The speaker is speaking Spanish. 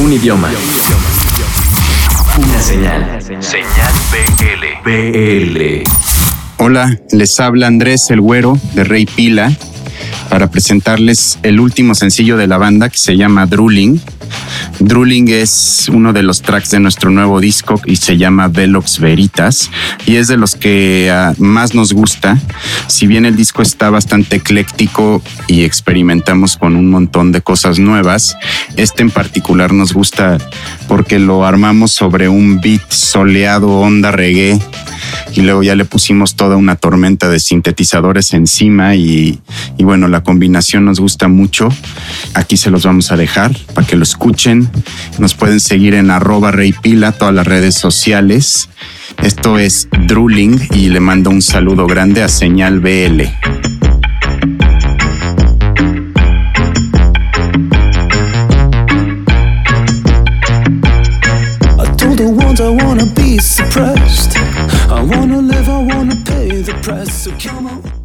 Un idioma. Una señal. Señal BL. BL. Hola, les habla Andrés el Güero de Rey Pila para presentarles el último sencillo de la banda que se llama Drooling. Drooling es uno de los tracks de nuestro nuevo disco y se llama Velox Veritas y es de los que ah, más nos gusta. Si bien el disco está bastante ecléctico y experimentamos con un montón de cosas nuevas, este en particular nos gusta porque lo armamos sobre un beat soleado, onda reggae y luego ya le pusimos toda una tormenta de sintetizadores encima y, y, bueno, la combinación nos gusta mucho. Aquí se los vamos a dejar para que lo escuchen. Nos pueden seguir en arroba reypila, todas las redes sociales. Esto es Drooling y le mando un saludo grande a Señal BL. Wanna live, I wanna pay the price, so come on.